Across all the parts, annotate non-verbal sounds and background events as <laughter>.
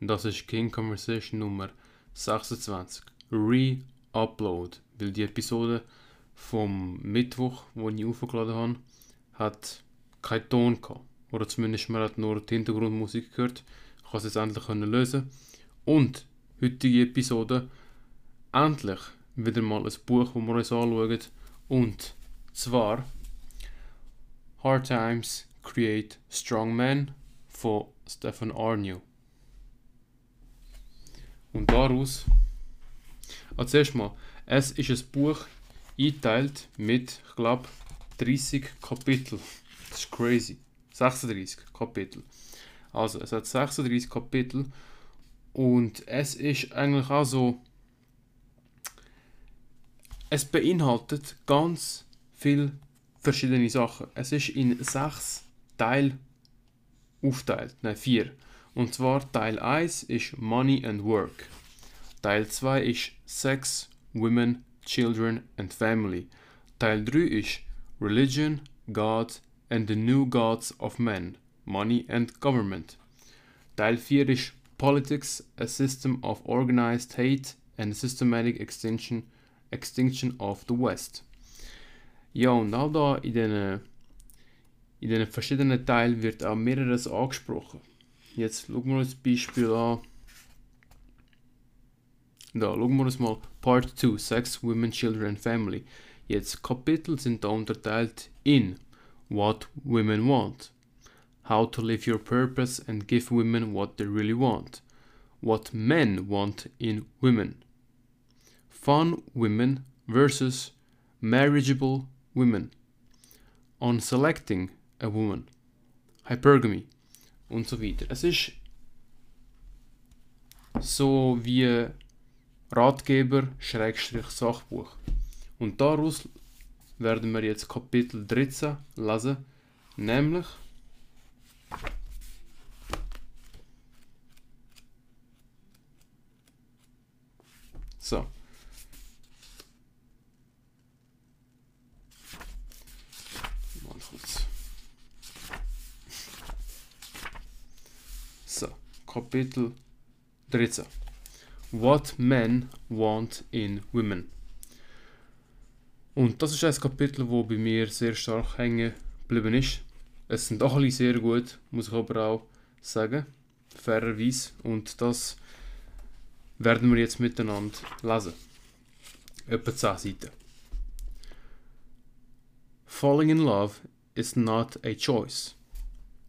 Das ist King Conversation Nummer 26. Re-Upload. Weil die Episode vom Mittwoch, wo ich aufgeladen habe, hat keinen Ton gehabt. Oder zumindest man hat nur die Hintergrundmusik gehört. Ich konnte es jetzt endlich können lösen. Und heutige Episode endlich wieder mal ein Buch, das wir uns anschauen. Und zwar Hard Times Create Strong Men von Stefan Arnew. Und daraus, also zuerst mal, es ist ein Buch eingeteilt mit, ich glaube, 30 Kapitel. Das ist crazy. 36 Kapitel. Also, es hat 36 Kapitel und es ist eigentlich auch so, es beinhaltet ganz viele verschiedene Sachen. Es ist in sechs Teile aufteilt, nein, vier. Und zwar Teil 1 ist Money and Work. Teil 2 ist Sex, Women, Children and Family. Teil 3 ist Religion, God and the New Gods of Men, Money and Government. Teil 4 ist Politics, a System of Organized Hate and Systematic Extinction, extinction of the West. Ja, und auch da in den, in den verschiedenen Teilen wird auch mehreres angesprochen. Jetzt schauen wir uns das Beispiel an. Da, schauen wir uns mal Part 2, Sex, Women, Children and Family. Jetzt Kapitel sind da unterteilt in What Women Want, How to Live Your Purpose and Give Women What They Really Want, What Men Want in Women, Fun Women versus Marriageable Women, On Selecting a Woman, Hypergamy und so weiter. Es ist so wie Ratgeber Schrägstrich Sachbuch. Und daraus werden wir jetzt Kapitel 13 lesen, nämlich so. Mal kurz. So, Kapitel 13. What Men Want in Women. Und das ist ein Kapitel, wo bei mir sehr stark hängen geblieben ist. Es sind auch alle sehr gut, muss ich aber auch sagen, fairerweise. Und das werden wir jetzt miteinander lesen. Etwa 10 Seiten. Falling in love is not a choice.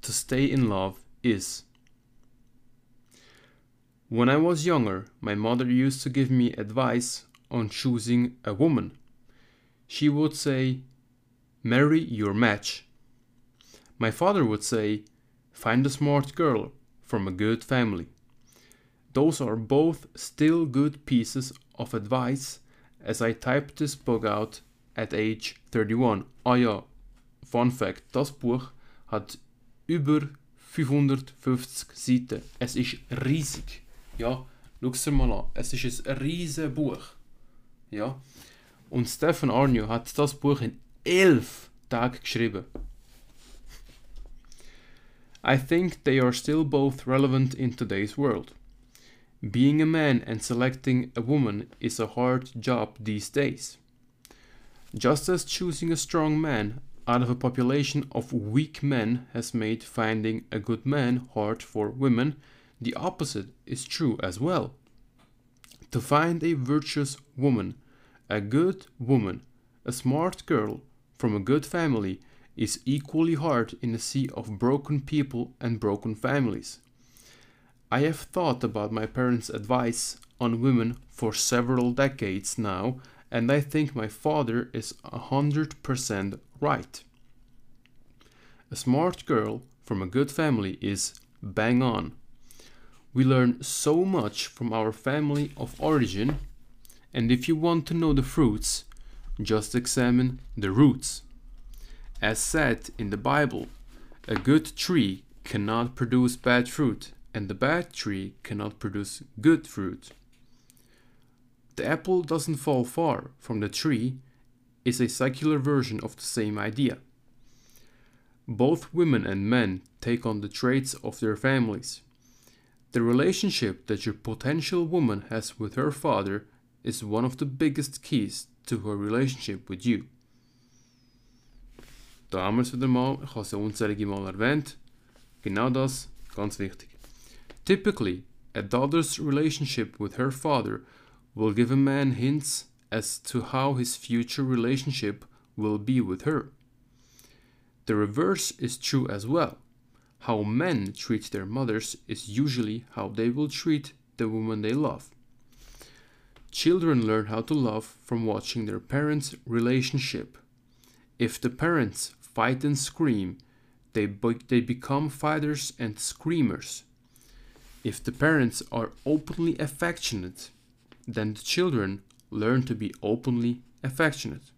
To stay in love is. When I was younger, my mother used to give me advice on choosing a woman. She would say, Marry your match. My father would say, Find a smart girl from a good family. Those are both still good pieces of advice as I typed this book out at age 31. Ah ja, Fun Fact: Das Buch hat über 550 Seiten. Es ist riesig. Ja, schau es dir mal an. Es ist ein riesiges Buch. Ja. Und Stefan Aarnio hat das Buch in elf Tagen geschrieben. I think they are still both relevant in today's world. Being a man and selecting a woman is a hard job these days. Just as choosing a strong man out of a population of weak men has made finding a good man hard for women, the opposite is true as well. To find a virtuous woman, a good woman, a smart girl from a good family is equally hard in a sea of broken people and broken families. I have thought about my parents' advice on women for several decades now, and I think my father is a hundred percent right. A smart girl from a good family is bang on. We learn so much from our family of origin, and if you want to know the fruits, just examine the roots. As said in the Bible, a good tree cannot produce bad fruit, and the bad tree cannot produce good fruit. The apple doesn't fall far from the tree is a secular version of the same idea. Both women and men take on the traits of their families. The relationship that your potential woman has with her father is one of the biggest keys to her relationship with you. Da haben wir es wieder mal, ich habe es ja unzählige Mal erwähnt. Genau das, ganz wichtig. Typically, a daughter's relationship with her father will give a man hints as to how his future relationship will be with her. The reverse is true as well. How men treat their mothers is usually how they will treat the woman they love. Children learn how to love from watching their parents' relationship. If the parents fight and scream, they, be- they become fighters and screamers. If the parents are openly affectionate, then the children learn to be openly affectionate.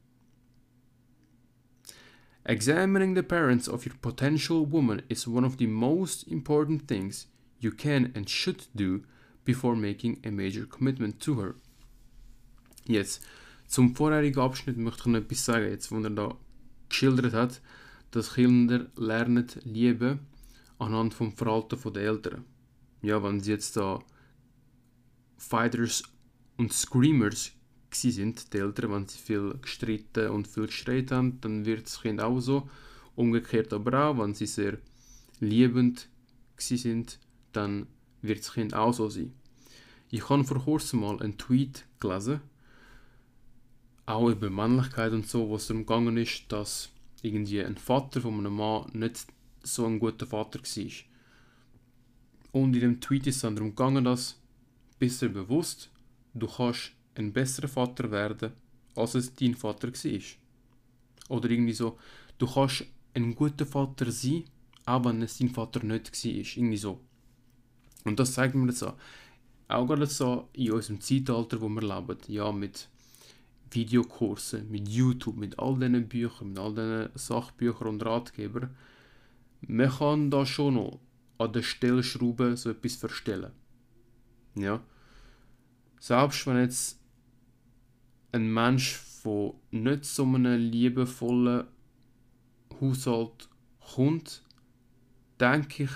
Examining the parents of your potential woman is one of the most important things you can and should do before making a major commitment to her. Jetzt, zum vorherigen Abschnitt möchte ich noch etwas sagen, jetzt, wo er da geschildert hat, dass Kinder lernen lieben anhand vom Verhalten der Eltern. Ja, wenn sie jetzt da Fighters und Screamers sind, die Eltern, wenn sie viel gestritten und viel geschreit haben, dann wird das Kind auch so. Umgekehrt aber auch, wenn sie sehr liebend sind, dann wird das Kind auch so sein. Ich habe vor kurzem mal einen Tweet gelesen, auch über Männlichkeit und so, wo es darum gegangen ist, dass irgendwie ein Vater von einem Mann nicht so ein guter Vater war. Und in dem Tweet ist es darum gegangen, dass, bist du bewusst, du kannst ein besserer Vater werden, als es dein Vater war. Oder irgendwie so, du kannst ein guter Vater sein, auch wenn es dein Vater nicht war. Irgendwie so. Und das zeigt mir das an. Auch gerade so in unserem Zeitalter, wo wir leben, ja, mit Videokursen, mit YouTube, mit all diesen Büchern, mit all diesen Sachbüchern und Ratgebern, man kann da schon noch an der Stellschraube so etwas verstellen. Ja. Selbst wenn jetzt ein Mensch von nicht so einem liebevollen Haushalt kommt, denke ich,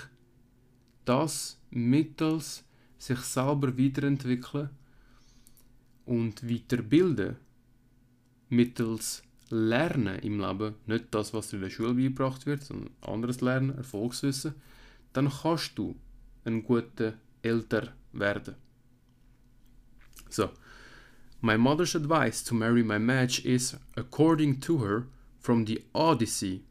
dass mittels sich selber weiterentwickeln und weiterbilden, mittels Lernen im Leben, nicht das, was in der Schule beigebracht wird, sondern anderes Lernen, Erfolgswissen, dann kannst du ein guter Älter werden. So, my mother's advice to marry my match is, according to her, from the Odyssey.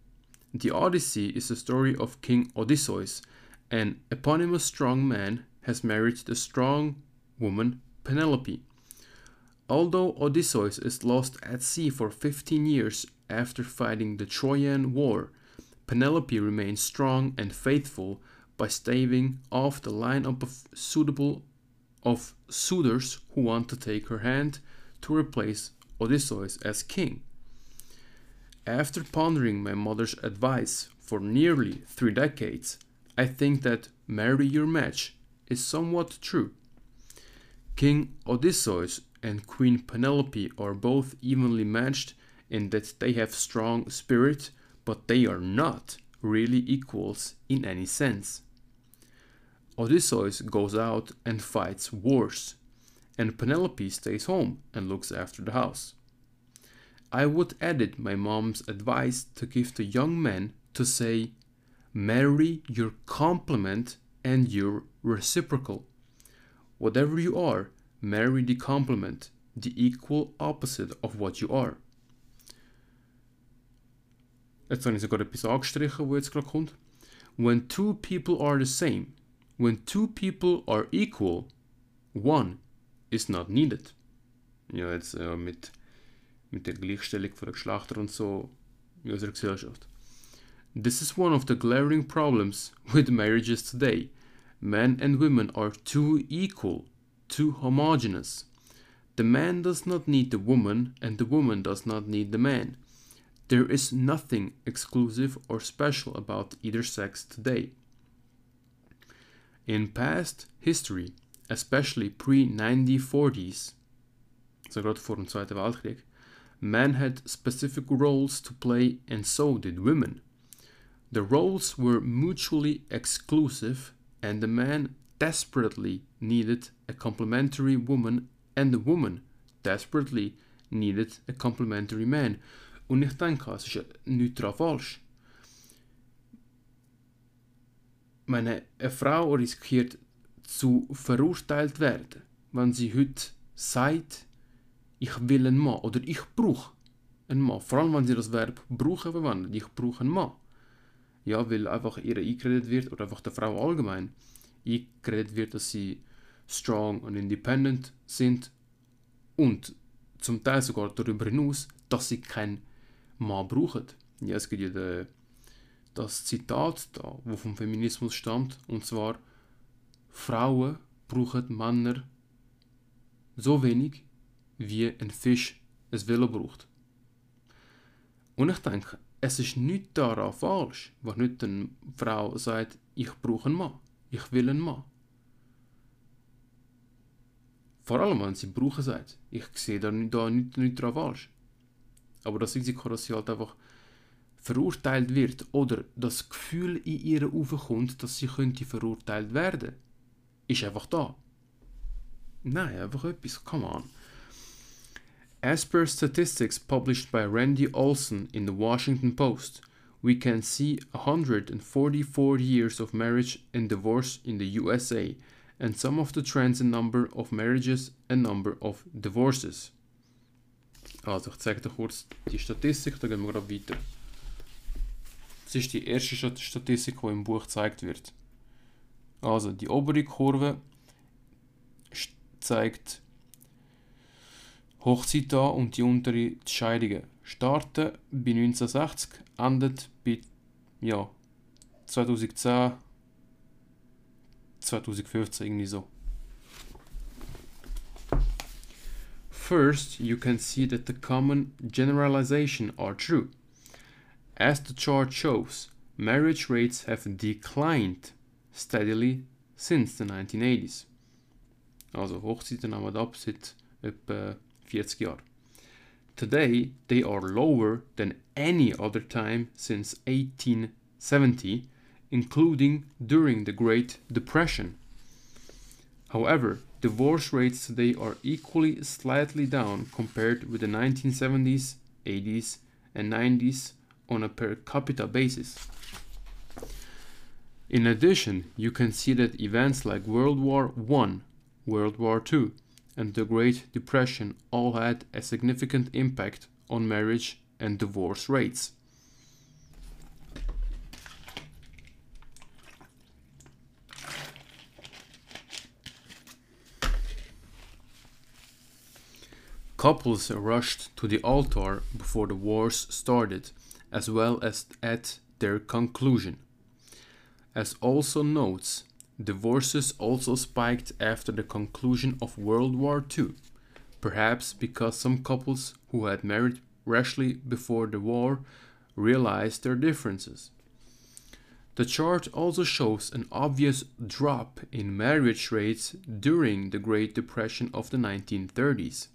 The Odyssey is the story of King Odysseus, an eponymous strong man has married the strong woman Penelope. Although Odysseus is lost at sea for 15 years after fighting the Trojan War, Penelope remains strong and faithful by staving off the lineup of suitable of suitors who want to take her hand to replace Odysseus as king. After pondering my mother's advice for nearly three decades, I think that marry your match is somewhat true. King Odysseus and Queen Penelope are both evenly matched in that they have strong spirit, but they are not really equals in any sense. Odysseus goes out and fights wars, and Penelope stays home and looks after the house. I would edit my mom's advice to give to young men to say, marry your complement and your reciprocal. Whatever you are, marry the complement, the equal opposite of what you are. Jetzt habe ich sogar etwas angestrichen, wo jetzt gerade kommt. When two people are the same, when two people are equal, one is not needed. Ja, jetzt äh, mit, mit der Gleichstellung von der Geschlechter und so in unserer Gesellschaft. This is one of the glaring problems with marriages today. Men and women are too equal, too homogeneous. The man does not need the woman, and the woman does not need the man. There is nothing exclusive or special about either sex today. In past history, especially pre 1940s, so gerade vor dem Zweiten Weltkrieg, men had specific roles to play and so did women. The roles were mutually exclusive and the man desperately needed a complementary woman and the woman desperately needed a complementary man. Und ich denke, es ist daran falsch. Meine, eine Frau riskiert zu verurteilt werden, wenn sie heute sagt, ich will einen Mann oder ich brauche einen Mann. Vor allem, wenn sie das Verb brauchen verwendet, ich brauche einen Mann. Ja, weil einfach ihr eingeredet wird, oder einfach der Frau allgemein, eingeredet wird, dass sie strong und independent sind und zum Teil sogar darüber hinaus, dass sie keinen Mann brauchen. Ja, es gibt ja de, das Zitat da, wo vom Feminismus stammt, und zwar Frauen brauchen Männer so wenig, wie ein Fisch ein Velo braucht. Und ich denke, es ist nicht daran falsch, wenn nicht eine Frau sagt, ich brauche einen Mann, ich will einen Mann. Vor allem, wenn sie brauchen sagt. Ich sehe da nicht, da nicht, nicht daran falsch. Aber das Risiko, dass sie halt einfach verurteilt wird oder das Gefühl in ihr aufkommt, dass sie könnte verurteilt werden, ist einfach da. Nein, einfach etwas, come on. As per statistics published by Randy Olson in the Washington Post, we can see 144 years of marriage and divorce in the USA and some of the trends in number of marriages and number of divorces. Also, ich zeige dir kurz die Statistik, dann gehen wir gerade weiter. Das ist die erste Statistik, die im Buch gezeigt wird. Also, die obere Kurve zeigt Hochzeit an und die untere die Scheidungen. Starten bei 1960, endet bei ja, 2010, 2015 irgendwie so. First, you can see that the common generalization are true. As the chart shows, marriage rates have declined steadily since the 1980s. Also Hochzeiten nehmen ab äh, seit etwa 40 Jahren. Today, they are lower than any other time since 1870, including during the Great Depression. However, divorce rates today are equally slightly down compared with the 1970s, 80s, and 90s on a per capita basis. In addition, you can see that events like World War I, World War II, and the Great Depression all had a significant impact on marriage and divorce rates. Couples rushed to the altar before the wars started, as well as at their conclusion. As also notes, divorces also spiked after the conclusion of World War II, perhaps because some couples who had married rashly before the war realized their differences. The chart also shows an obvious drop in marriage rates during the Great Depression of the 1930s.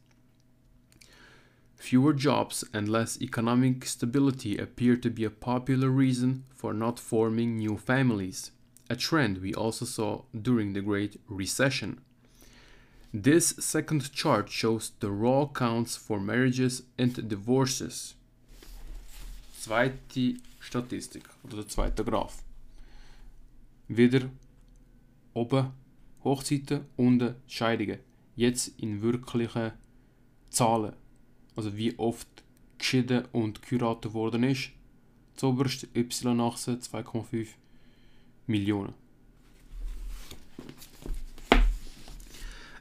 Fewer jobs and less economic stability appear to be a popular reason for not forming new families, a trend we also saw during the Great Recession. This second chart shows the raw counts for marriages and divorces. Zweite Statistik oder der zweite Graph. Wieder oben Hochzeiten, unten Scheidungen. Jetzt in wirklichen Zahlen. Also wie oft geschieden und geheiratet worden ist. Zoberst Y-Achse 2,5 Millionen.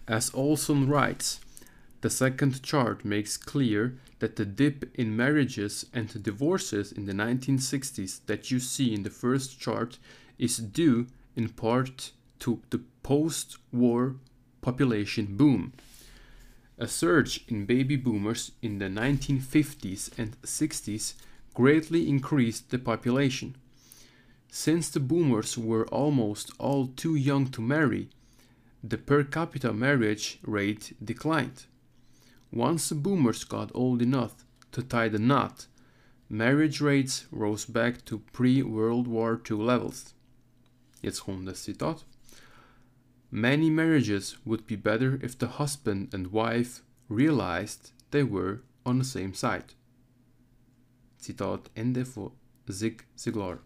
As Olson writes, the second chart makes clear that the dip in marriages and divorces in the 1960s that you see in the first chart is due in part to the post war population boom. A surge in baby boomers in the 1950s and 60s greatly increased the population. Since the boomers were almost all too young to marry, the per capita marriage rate declined. Once the boomers got old enough to tie the knot, marriage rates rose back to pre-World War II levels. Jetzt kommt das Zitat. Many marriages would be better if the husband and wife realized they were on the same side. Zitat Ende von Zig Ziglar.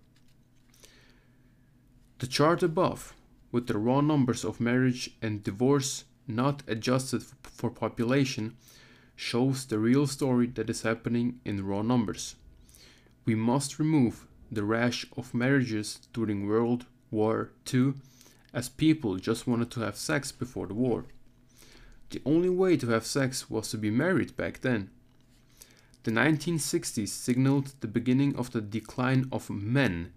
The chart above, with the raw numbers of marriage and divorce not adjusted for population, shows the real story that is happening in raw numbers. We must remove the rash of marriages during World War II as people just wanted to have sex before the war. The only way to have sex was to be married back then. The 1960s signaled the beginning of the decline of men,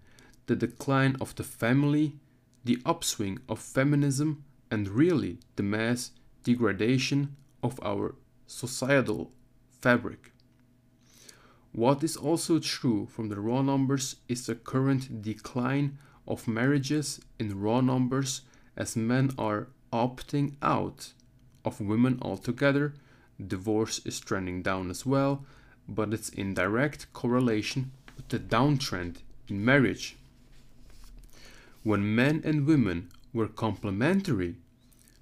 the decline of the family, the upswing of feminism, and really the mass degradation of our societal fabric. What is also true from the raw numbers is the current decline of marriages in raw numbers as men are opting out of women altogether. Divorce is trending down as well, but it's in direct correlation with the downtrend in marriage. When men and women were complementary,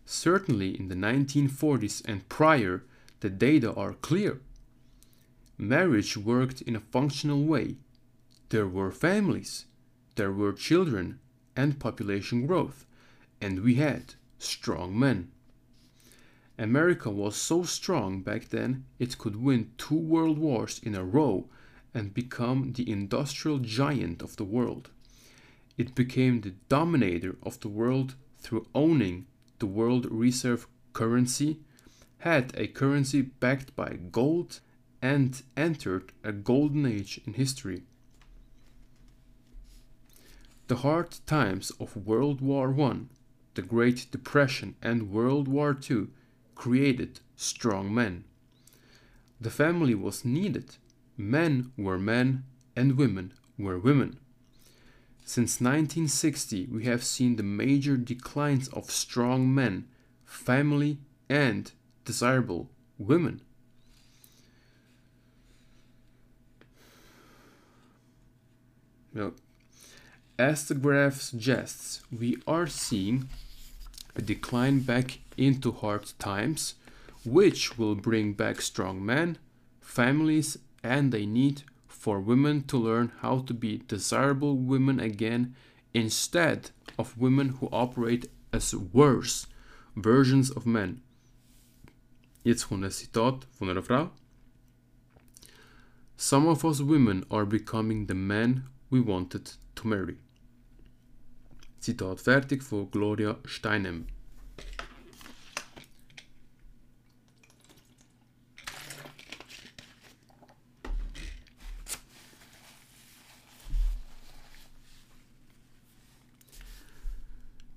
certainly in the 1940s and prior, the data are clear. Marriage worked in a functional way. There were families, there were children and population growth, and we had strong men. America was so strong back then it could win two world wars in a row and become the industrial giant of the world. It became the dominator of the world through owning the world reserve currency, had a currency backed by gold, and entered a golden age in history. The hard times of World War I, the Great Depression, and World War II created strong men. The family was needed. Men were men and women were women. Since 1960, we have seen the major declines of strong men, family, and desirable women. Well, as the graph suggests, we are seeing a decline back into hard times, which will bring back strong men, families, and a need for women to learn how to be desirable women again instead of women who operate as worse versions of men. Jetzt kommt Zitat von einer Frau. Some of us women are becoming the men we wanted to marry. Zitat fertig von Gloria Steinem.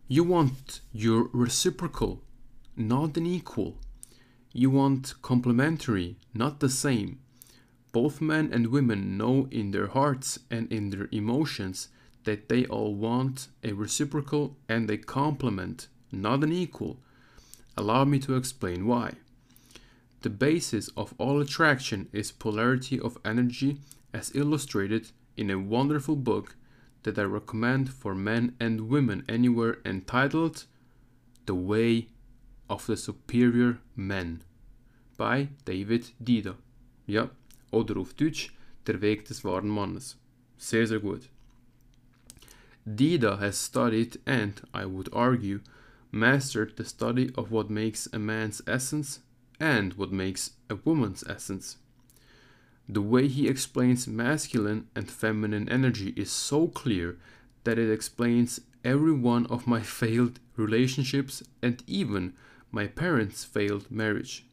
You want your reciprocal, not an equal. You want complementary, not the same. Both men and women know in their hearts and in their emotions that they all want a reciprocal and a complement, not an equal. Allow me to explain why. The basis of all attraction is polarity of energy, as illustrated in a wonderful book that I recommend for men and women anywhere entitled The Way of the Superior Man by David Deida. Ja, oder auf Deutsch Der Weg des wahren Mannes. Sehr, sehr gut. Deida has studied and, I would argue, mastered the study of what makes a man's essence and what makes a woman's essence. The way he explains masculine and feminine energy is so clear that it explains every one of my <laughs> failed relationships and even my parents' failed marriage.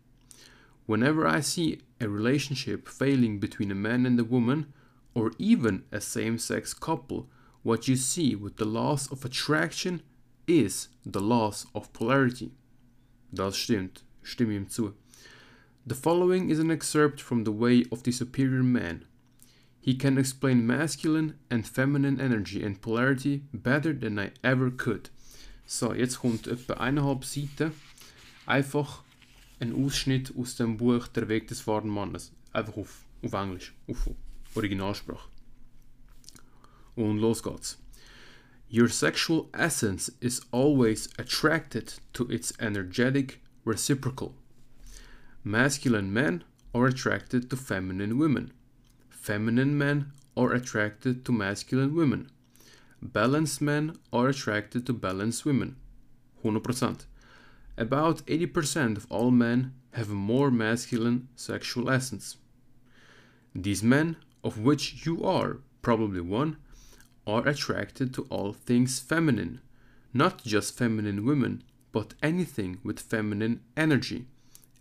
Whenever I see a relationship failing between a man and a woman, or even a same sex couple, what you see with the loss of attraction is the loss of polarity. Das stimmt, stimme ihm zu. The following is an excerpt from The Way of the Superior Man. He can explain masculine and feminine energy and polarity better than I ever could. So, jetzt kommt etwa eineinhalb Seiten einfach ein Ausschnitt aus dem Buch Der Weg des wahren Mannes. Einfach auf, auf Englisch, auf Originalsprache. Los geht's. Your sexual essence is always attracted to its energetic reciprocal. Masculine men are attracted to feminine women. Feminine men are attracted to masculine women. Balanced men are attracted to balanced women. 100%. About 80% of all men have a more masculine sexual essence. These men, of which you are probably one, are attracted to all things feminine, not just feminine women, but anything with feminine energy,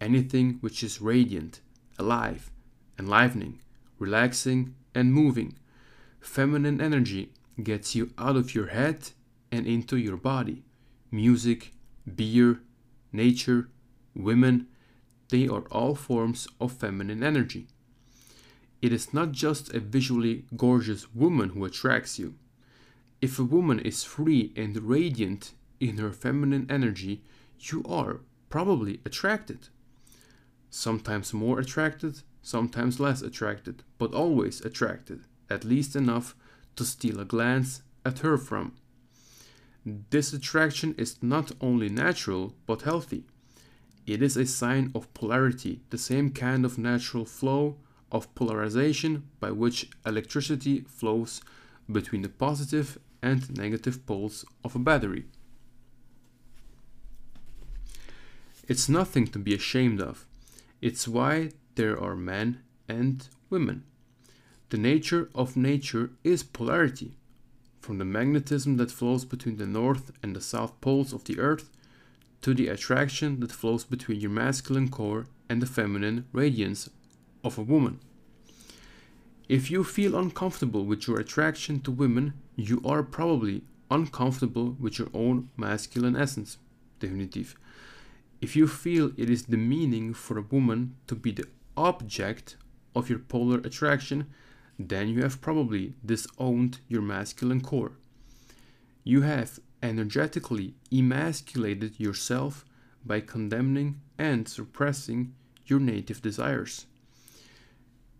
anything which is radiant, alive, enlivening, relaxing, and moving. Feminine energy gets you out of your head and into your body. Music, beer, nature, women, they are all forms of feminine energy. It is not just a visually gorgeous woman who attracts you. If a woman is free and radiant in her feminine energy, you are probably attracted. Sometimes more attracted, sometimes less attracted, but always attracted, at least enough to steal a glance at her from. This attraction is not only natural but healthy. It is a sign of polarity, the same kind of natural flow of polarization by which electricity flows between the positive and negative poles of a battery. It's nothing to be ashamed of. It's why there are men and women. The nature of nature is polarity. From the magnetism that flows between the north and the south poles of the earth to the attraction that flows between your masculine core and the feminine radiance of a woman. If you feel uncomfortable with your attraction to women, you are probably uncomfortable with your own masculine essence. Definitief. If you feel it is demeaning for a woman to be the object of your polar attraction, then you have probably disowned your masculine core. You have energetically emasculated yourself by condemning and suppressing your native desires.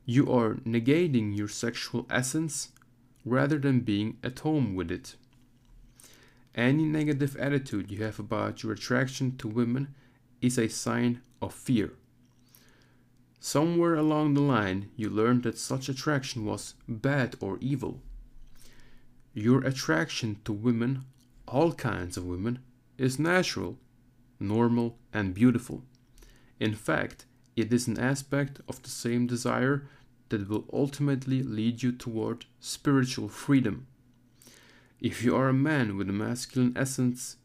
You are negating your sexual essence rather than being at home with it. Any negative attitude you have about your attraction to women is a sign of fear. Somewhere along the line, you learned that such attraction was bad or evil. Your attraction to women, all kinds of women, is natural, normal, and beautiful. In fact, it is an aspect of the same desire that will ultimately lead you toward spiritual freedom. If you are a man with a masculine essence,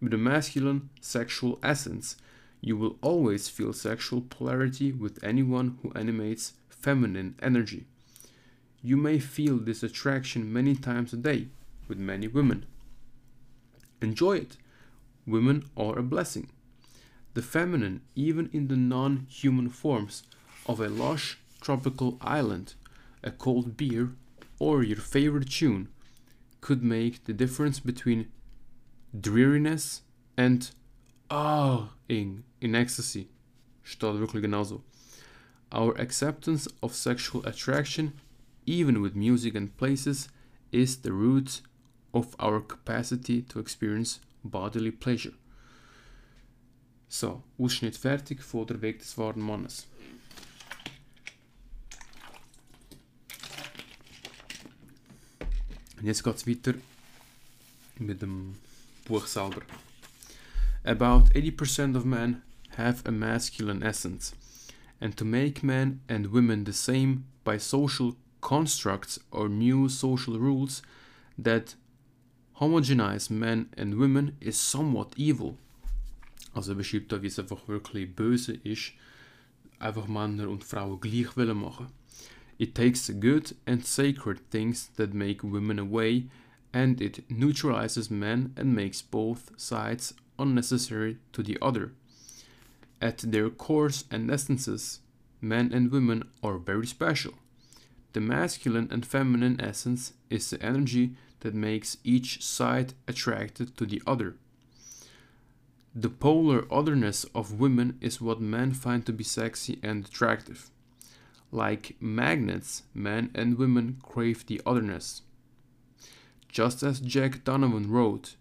with a masculine sexual essence, you will always feel sexual polarity with anyone who animates feminine energy. You may feel this attraction many times a day with many women. Enjoy it. Women are a blessing. The feminine, even in the non human forms of a lush tropical island, a cold beer, or your favorite tune, could make the difference between dreariness and ah-ing in ecstasy. Steht wirklich genauso. Our acceptance of sexual attraction, even with music and places, is the root of our capacity to experience bodily pleasure. So, Ausschnitt fertig von der Weg des wahren Mannes. Und jetzt geht es weiter mit dem Buch selber. About 80% of men have a masculine essence, and to make men and women the same by social constructs or new social rules that homogenize men and women is somewhat evil. Also er beschreibt da, wie es einfach wirklich böse ist, einfach Männer und Frauen gleich wollen machen. It takes good and sacred things that make women away, and it neutralizes men and makes both sides unnecessary to the other. At their cores and essences, men and women are very special. The masculine and feminine essence is the energy that makes each side attracted to the other. The polar otherness of women is what men find to be sexy and attractive. Like magnets, men and women crave the otherness. Just as Jack Donovan wrote,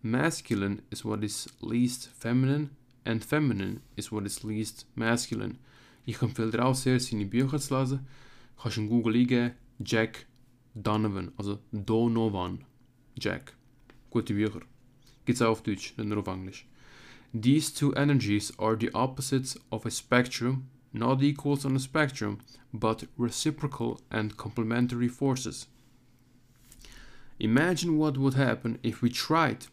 masculine is what is least feminine and feminine is what is least masculine. Ich empfehle dir auch sehr, seine Bücher zu lesen. Kannst in Google eingeben, Jack Donovan, also Donovan, Jack. Gute Bücher. Gibt's auch auf Deutsch, nicht nur auf Englisch. These two energies are the opposites of a spectrum, not equals on a spectrum, but reciprocal and complementary forces. Imagine what would happen if we tried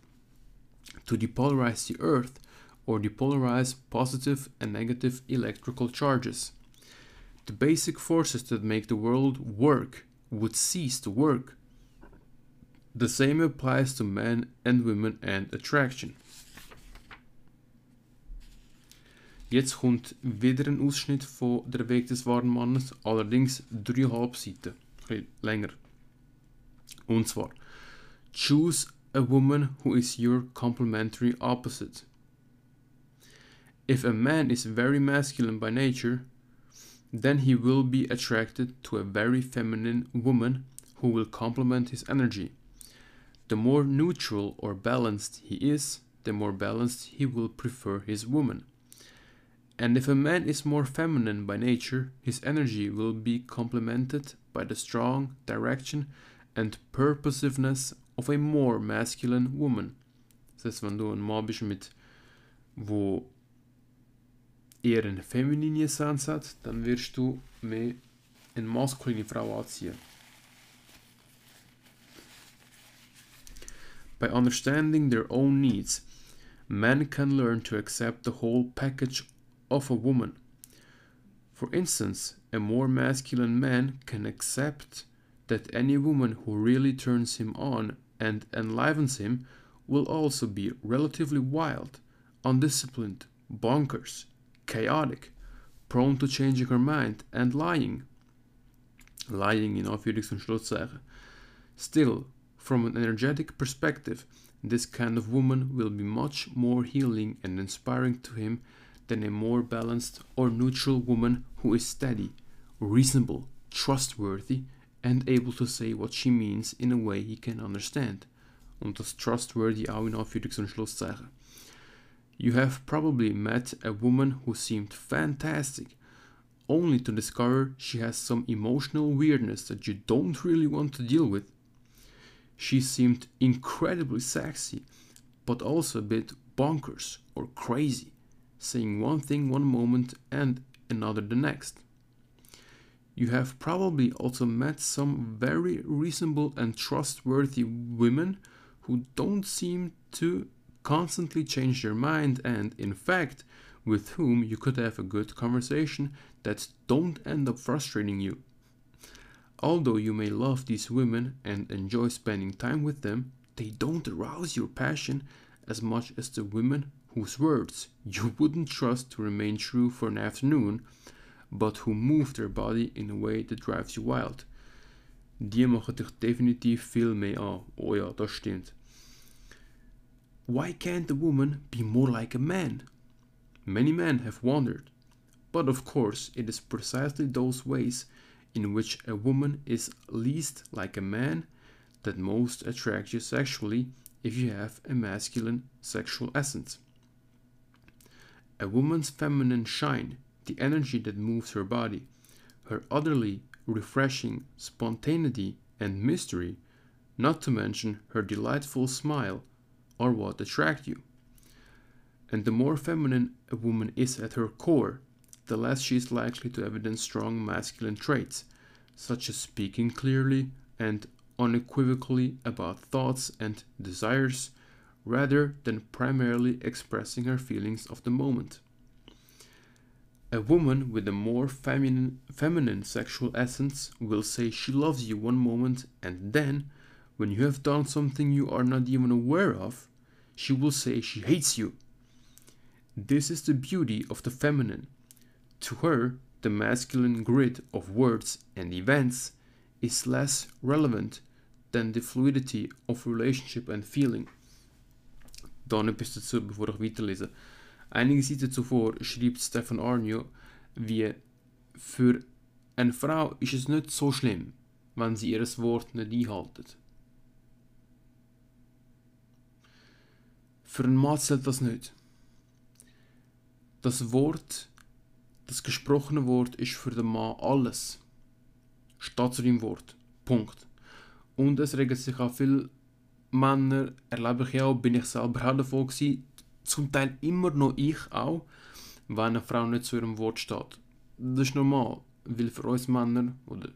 to depolarize the Earth or depolarize positive and negative electrical charges. The basic forces that make the world work would cease to work. The same applies to men and women and attraction. Jetzt kommt wieder ein Ausschnitt von Der Weg des wahren Mannes, allerdings dreieinhalb Seiten, ein länger. Und zwar, choose a woman who is your complementary opposite. If a man is very masculine by nature, then he will be attracted to a very feminine woman who will complement his energy. The more neutral or balanced he is, the more balanced he will prefer his woman. And if a man is more feminine by nature, his energy will be complemented by the strong direction and purposiveness of a more masculine woman. Das heißt, wenn du ein Mann bist mit, wo eher eine feminine hat, dann wirst du mehr eine maskuline Frau anziehen. By understanding their own needs, men can learn to accept the whole package of a woman. For instance, a more masculine man can accept that any woman who really turns him on and enlivens him will also be relatively wild, undisciplined, bonkers, chaotic, prone to changing her mind, and lying. Lying in Anführungs- und. Still, from an energetic perspective, this kind of woman will be much more healing and inspiring to him than a more balanced or neutral woman who is steady, reasonable, trustworthy, and able to say what she means in a way he can understand. Und das trustworthy auch in Anführungs-. You have probably met a woman who seemed fantastic, only to discover she has some emotional weirdness that you don't really want to deal with. She seemed incredibly sexy, but also a bit bonkers or crazy, saying one thing one moment and another the next. You have probably also met some very reasonable and trustworthy women who don't seem to constantly change their mind and, in fact, with whom you could have a good conversation that don't end up frustrating you. Although you may love these women and enjoy spending time with them, they don't arouse your passion as much as the women whose words you wouldn't trust to remain true for an afternoon, but who move their body in a way that drives you wild. Die machen dich er definitiv viel mehr an. Oh ja, das stimmt. Why can't a woman be more like a man? Many men have wondered, but of course it is precisely those ways in which a woman is least like a man that most attract you sexually if you have a masculine sexual essence. A woman's feminine shine, the energy that moves her body, her utterly refreshing spontaneity and mystery, not to mention her delightful smile, are what attract you. And the more feminine a woman is at her core, the less she is likely to evidence strong masculine traits, such as speaking clearly and unequivocally about thoughts and desires, rather than primarily expressing her feelings of the moment. A woman with a more feminine, feminine sexual essence will say she loves you one moment and then, when you have done something you are not even aware of, she will say she hates you. This is the beauty of the feminine. To her, the masculine grid of words and events is less relevant than the fluidity of relationship and feeling. da noch etwas dazu, bevor ich weiterlese. Einige Seiten zuvor schreibt Stefan Arnio, wie für eine Frau ist es nicht so schlimm, wenn sie ihr Wort nicht einhalten. Für einen Mann zählt das nicht. Das Wort, das gesprochene Wort ist für den Mann alles. Statt zu dem Wort. Punkt. Und es regelt sich auch viel Männer, erlebe ich auch, bin ich selber auch davon gewesen, zum Teil immer noch ich auch, wenn eine Frau nicht zu ihrem Wort steht. Das ist normal, weil für uns Männer, oder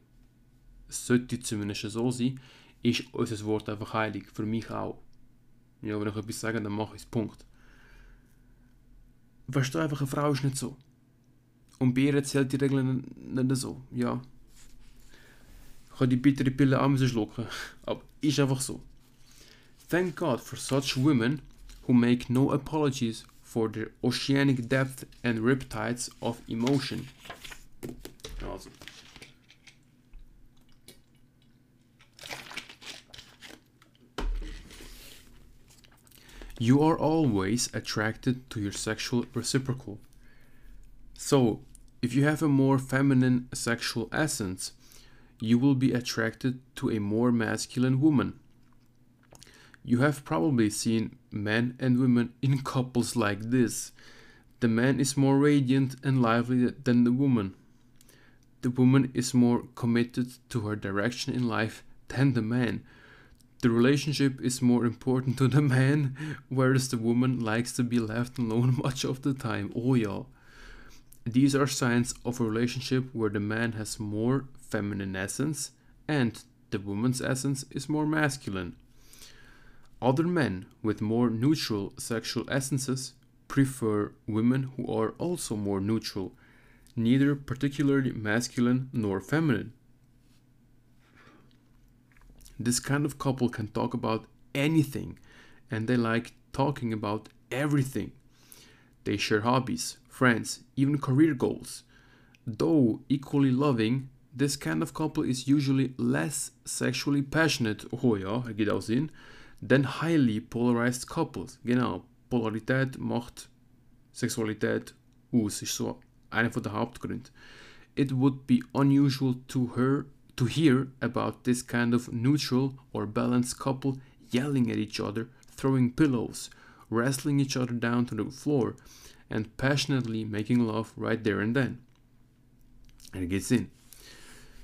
es sollte zumindest so sein, ist unser Wort einfach heilig. Für mich auch. Ja, wenn ich etwas sage, dann mache ich es. Punkt. Weißt du, einfach eine Frau ist nicht so. Und bei ihr zählt die Regel nicht so. Ja. Ich kann die bittere Pille auch schlucken. <laughs> Aber ist einfach so. Thank God for such women who make no apologies for their oceanic depth and riptides of emotion. Also. You are always attracted to your sexual reciprocal. So, if you have a more feminine sexual essence, you will be attracted to a more masculine woman. You have probably seen men and women in couples like this. The man is more radiant and lively than the woman. The woman is more committed to her direction in life than the man. The relationship is more important to the <laughs> man, whereas the woman likes to be left alone <laughs> much of the time. Oh, yeah. These are signs of a relationship where the man has more feminine essence and the woman's essence is more masculine. Other men with more neutral sexual essences prefer women who are also more neutral, neither particularly masculine nor feminine. This kind of couple can talk about anything and they like talking about everything. They share hobbies, friends, even career goals. Though equally loving, this kind of couple is usually less sexually passionate, oh ja, ergibt auch Sinn, than highly polarized couples. Genau, Polarität macht Sexualität aus, ist so einer der Hauptgründe. It would be unusual to her to hear about this kind of neutral or balanced couple yelling at each other, throwing pillows, wrestling each other down to the floor, and passionately making love right there and then. And it gets in.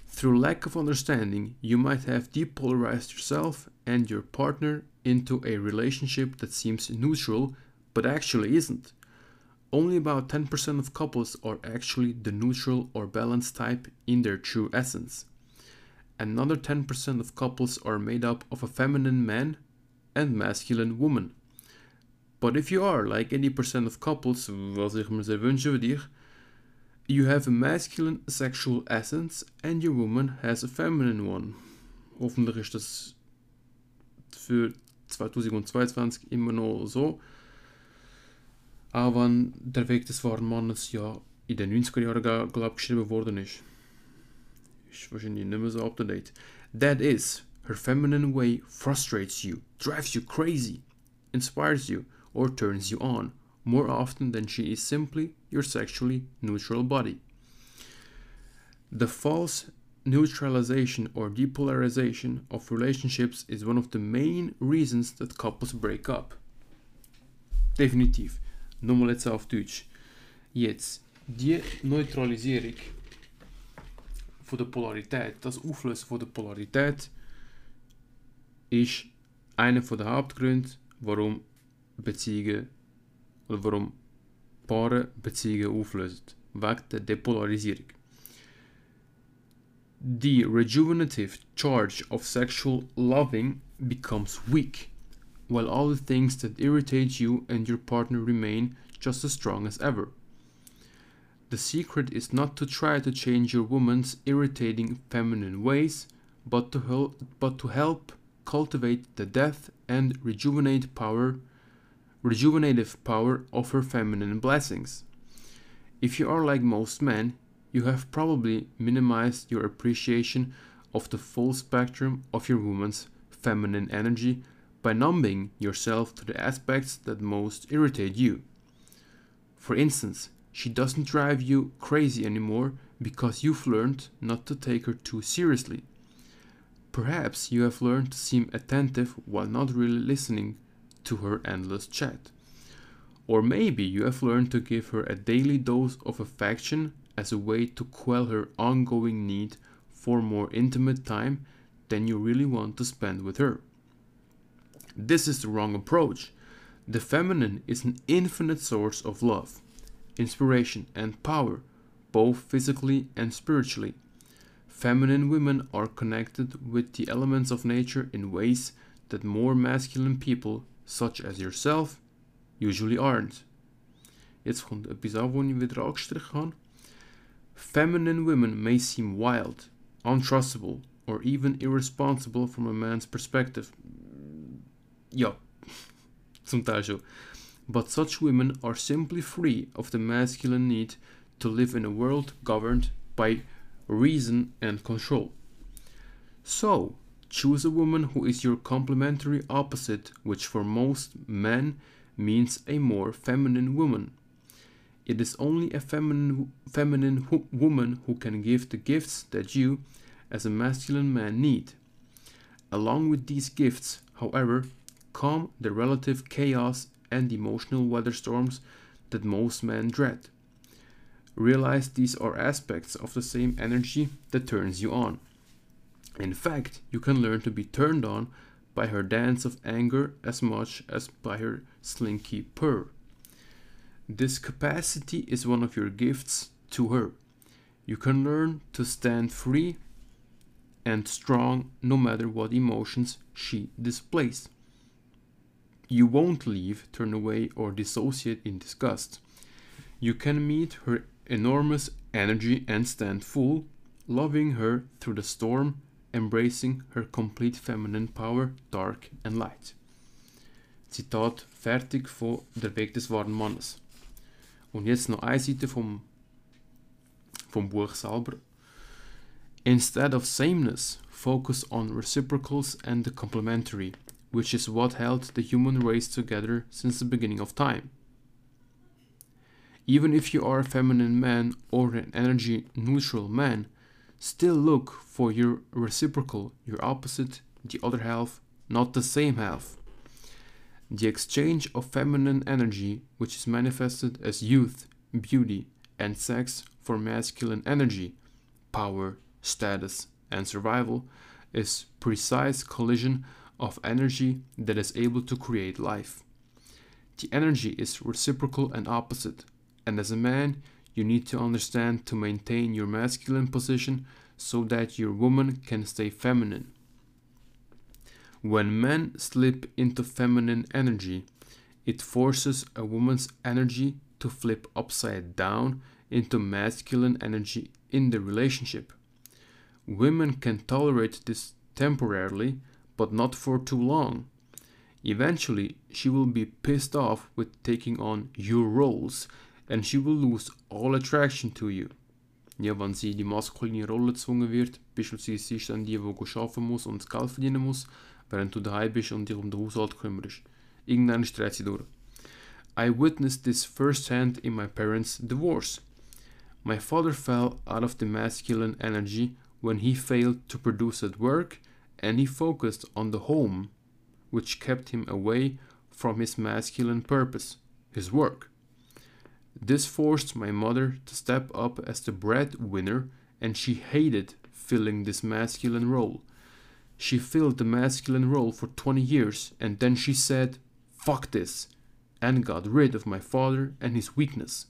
Through lack of understanding, you might have depolarized yourself and your partner into a relationship that seems neutral but actually isn't. Only about 10% of couples are actually the neutral or balanced type in their true essence. Another 10% of couples are made up of a feminine man and masculine woman. But if you are like 80% of couples, was ich mir sehr wünsche für dich, you have a masculine sexual essence and your woman has a feminine one. Hoffentlich ist das für 2022 immer noch so. Auch wenn der Weg des wahren Mannes ja in den 90er Jahren, glaube geschrieben worden ist. Ist wahrscheinlich nicht mehr so up to date. That is, her feminine way frustrates you, drives you crazy, inspires you, or turns you on, more often than she is simply your sexually neutral body. The false neutralization or depolarization of relationships is one of the main reasons that couples break up. Definitiv. Nochmal jetzt auf Deutsch. Jetzt, die Neutralisierung von der Polarität, das Auflösen von der Polarität, ist einer der Hauptgründe, warum Beziehungen oder warum Paare Beziehungen auflösen. Wegen der Depolarisierung. The rejuvenative charge of sexual loving becomes weak, while all the things that irritate you and your partner remain just as strong as ever. The secret is not to try to change your woman's irritating feminine ways, but to help, but to help cultivate the depth and rejuvenate power rejuvenative power of her feminine blessings. If you are like most men, you have probably minimized your appreciation of the full spectrum of your woman's feminine energy by numbing yourself to the aspects that most irritate you. For instance, she doesn't drive you crazy anymore because you've learned not to take her too seriously. Perhaps you have learned to seem attentive while not really listening to her endless chat. Or maybe you have learned to give her a daily dose of affection as a way to quell her ongoing need for more intimate time than you really want to spend with her. This is the wrong approach. The feminine is an infinite source of love, inspiration, and power, both physically and spiritually. Feminine women are connected with the elements of nature in ways that more masculine people, such as yourself, usually aren't. Jetzt kommt etwas an, wo ich wieder angestrichen habe. Feminine women may seem wild, untrustable, or even irresponsible from a man's perspective. Ja, <laughs> zum Teil schon. But such women are simply free of the masculine need to live in a world governed by reason and control. So, choose a woman who is your complementary opposite, which for most men means a more feminine woman. It is only a feminine, feminine woman who can give the gifts that you, as a masculine man, need. Along with these gifts, however, come the relative chaos and emotional weather storms that most men dread. Realize these are aspects of the same energy that turns you on. In fact, you can learn to be turned on by her dance of anger as much as by her slinky purr. This capacity is one of your gifts to her. You can learn to stand free and strong no matter what emotions she displays. You won't leave, turn away, or dissociate in disgust. You can meet her enormous energy and stand full, loving her through the storm, embracing her complete feminine power, dark and light. Zitat fertig von Der Weg des wahren Mannes. Und jetzt noch eine Seite vom, vom Buch selber. Instead of sameness, focus on reciprocals and the complementary, which is what held the human race together since the beginning of time. Even if you are a feminine man or an energy neutral man, still look for your reciprocal, your opposite, the other half, not the same half. The exchange of feminine energy, which is manifested as youth, beauty, and sex for masculine energy, power, status, and survival, is precise collision of energy that is able to create life. The energy is reciprocal and opposite, and as a man, you need to understand to maintain your masculine position so that your woman can stay feminine. When men slip into feminine energy, it forces a woman's energy to flip upside down into masculine energy in the relationship. Women can tolerate this temporarily, but not for too long. Eventually, she will be pissed off with taking on your roles and she will lose all attraction to you. Ja, wenn sie die maskuline Rolle gezwungen wird, beispielsweise sie ist dann die, die arbeiten muss und das Geld verdienen muss, während du daheim bist und dich um den Haushalt kümmerst. Irgendwann sie durch. I witnessed this firsthand in my parents' divorce. My father fell out of the masculine energy when he failed to produce at work and he focused on the home, which kept him away from his masculine purpose, his work. This forced my mother to step up as the breadwinner, and she hated filling this masculine role. She filled the masculine role for 20 years, and then she said, Fuck this, and got rid of my father and his weakness.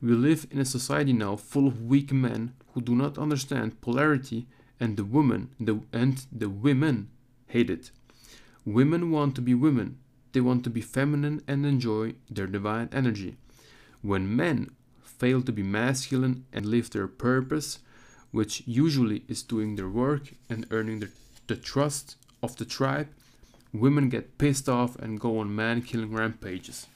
We live in a society now full of weak men who do not understand polarity, and the women the, and the women hate it. Women want to be women. They want to be feminine and enjoy their divine energy. When men fail to be masculine and live their purpose, which usually is doing their work and earning the, the trust of the tribe, women get pissed off and go on man killing rampages.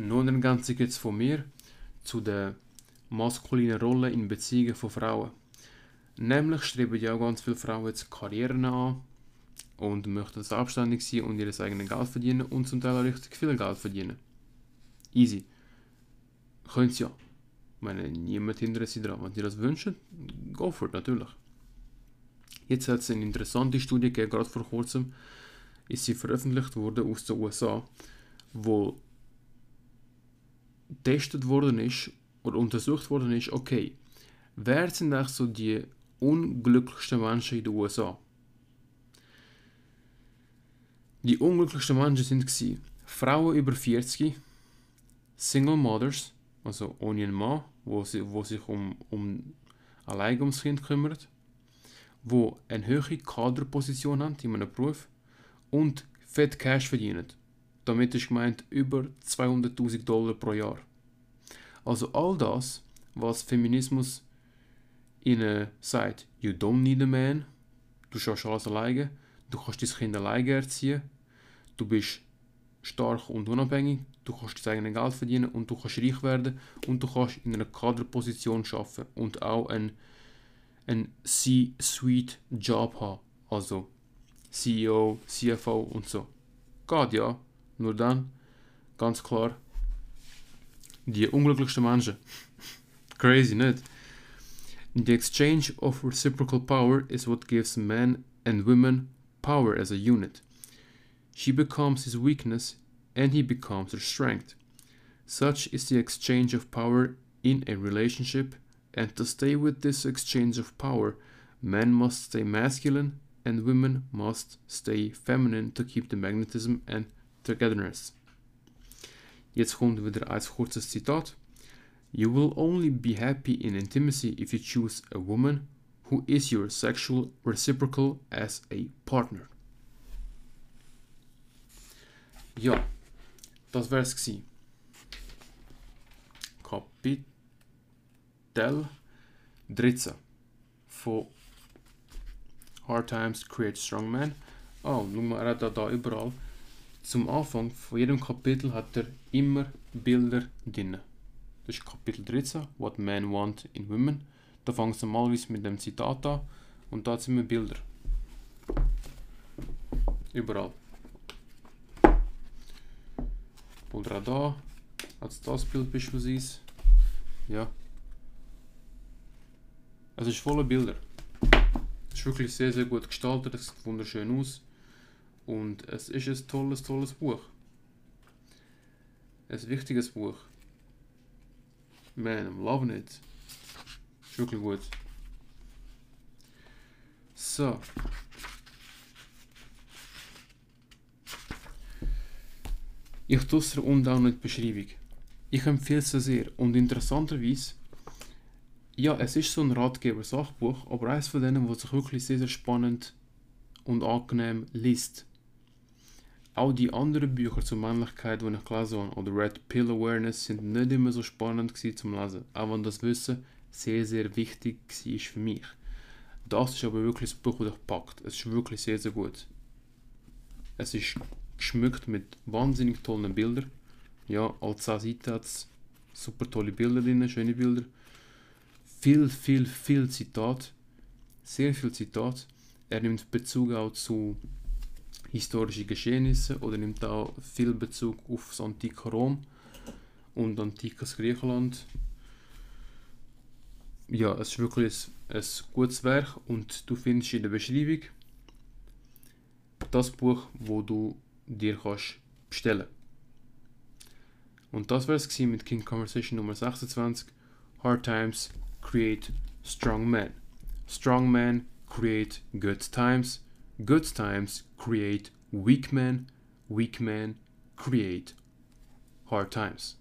Nun ein ganzes jetzt von mir zu der maskulinen Rolle in Beziehungen von Frauen. Nämlich streben ja ganz viele Frauen jetzt Karrieren an und möchten selbstständig sein und ihr eigenes Geld verdienen und zum Teil auch richtig viel Geld verdienen. Easy. Können sie ja. Ich meine, niemand hindert sie daran. Wenn sie das wünschen, go for it, natürlich. Jetzt hat es eine interessante Studie gegeben, gerade vor kurzem ist sie veröffentlicht worden aus den USA, wo getestet worden ist oder untersucht worden ist, okay, wer sind eigentlich so die unglücklichsten Menschen in den USA? Die unglücklichsten Menschen sind gewesen, Frauen über 40, Single Mothers, also ohne einen Mann, wo, sie, wo sich um, um allein ums Kind kümmert, wo eine höhere Kaderposition haben in einem Beruf und fett Cash verdienen. Damit ist gemeint über 200.000 Dollar pro Jahr. Also all das, was Feminismus ihnen sagt, you don't need a man, du schaffst alles alleine, du kannst dein Kind alleine erziehen, du bist stark und unabhängig, du kannst dein eigenes Geld verdienen und du kannst reich werden und du kannst in einer Kaderposition arbeiten und auch einen, einen C-Suite-Job haben, also CEO, CFO und so. Geht ja, nur dann, ganz klar, die unglücklichsten Menschen. <laughs> Crazy, nicht? The exchange of reciprocal power is what gives men and women power as a unit. She becomes his weakness and he becomes her strength. Such is the exchange of power in a relationship, and to stay with this exchange of power, men must stay masculine and women must stay feminine to keep the magnetism and togetherness. Jetzt kommt wieder ein kurzes Zitat. You will only be happy in intimacy if you choose a woman who is your sexual reciprocal as a partner. Ja, das wär's gsi. Kapitel 13 von Hard Times Create Strong Men. Oh, schau mal, er hat da, da überall. Zum Anfang von jedem Kapitel hat er immer Bilder drin. Das ist Kapitel 13, What Men Want in Women. Da fängt es normalerweise mit dem Zitat an und da sind wir Bilder. Überall. Auch da es das Bild beispielsweise. Ja. Es ist voller Bilder. Es ist wirklich sehr, sehr gut gestaltet, es sieht wunderschön aus. Und es ist ein tolles, tolles Buch. Ein wichtiges Buch. Man, I'm loving it. Ist wirklich gut. So. Ich tue es unten auch noch die Beschreibung. Ich empfehle es sehr und interessanterweise, ja, es ist so ein Ratgeber-Sachbuch, aber eines von denen, was sich wirklich sehr, sehr spannend und angenehm liest. Auch die anderen Bücher zur Männlichkeit, die ich gelesen habe, oder Red Pill Awareness, sind nicht immer so spannend zum Lesen. Auch wenn das Wissen sehr, sehr wichtig war für mich. Das ist aber wirklich das Buch, das dich packt. Es ist wirklich sehr, sehr gut. Es ist geschmückt mit wahnsinnig tollen Bildern. Ja, als 10 Seiten hat super tolle Bilder drin, schöne Bilder. Viel, viel, viel Zitat. Sehr viel Zitat. Er nimmt Bezug auch zu historischen Geschehnissen oder nimmt auch viel Bezug auf das antike Rom und antikes Griechenland. Ja, es ist wirklich ein, ein gutes Werk und du findest in der Beschreibung das Buch, wo du dir kannst bestellen. Und das war es mit King Conversation Nummer 26. Hard Times create strong men. Strong men create good times. Good times create weak men. Weak men create hard times.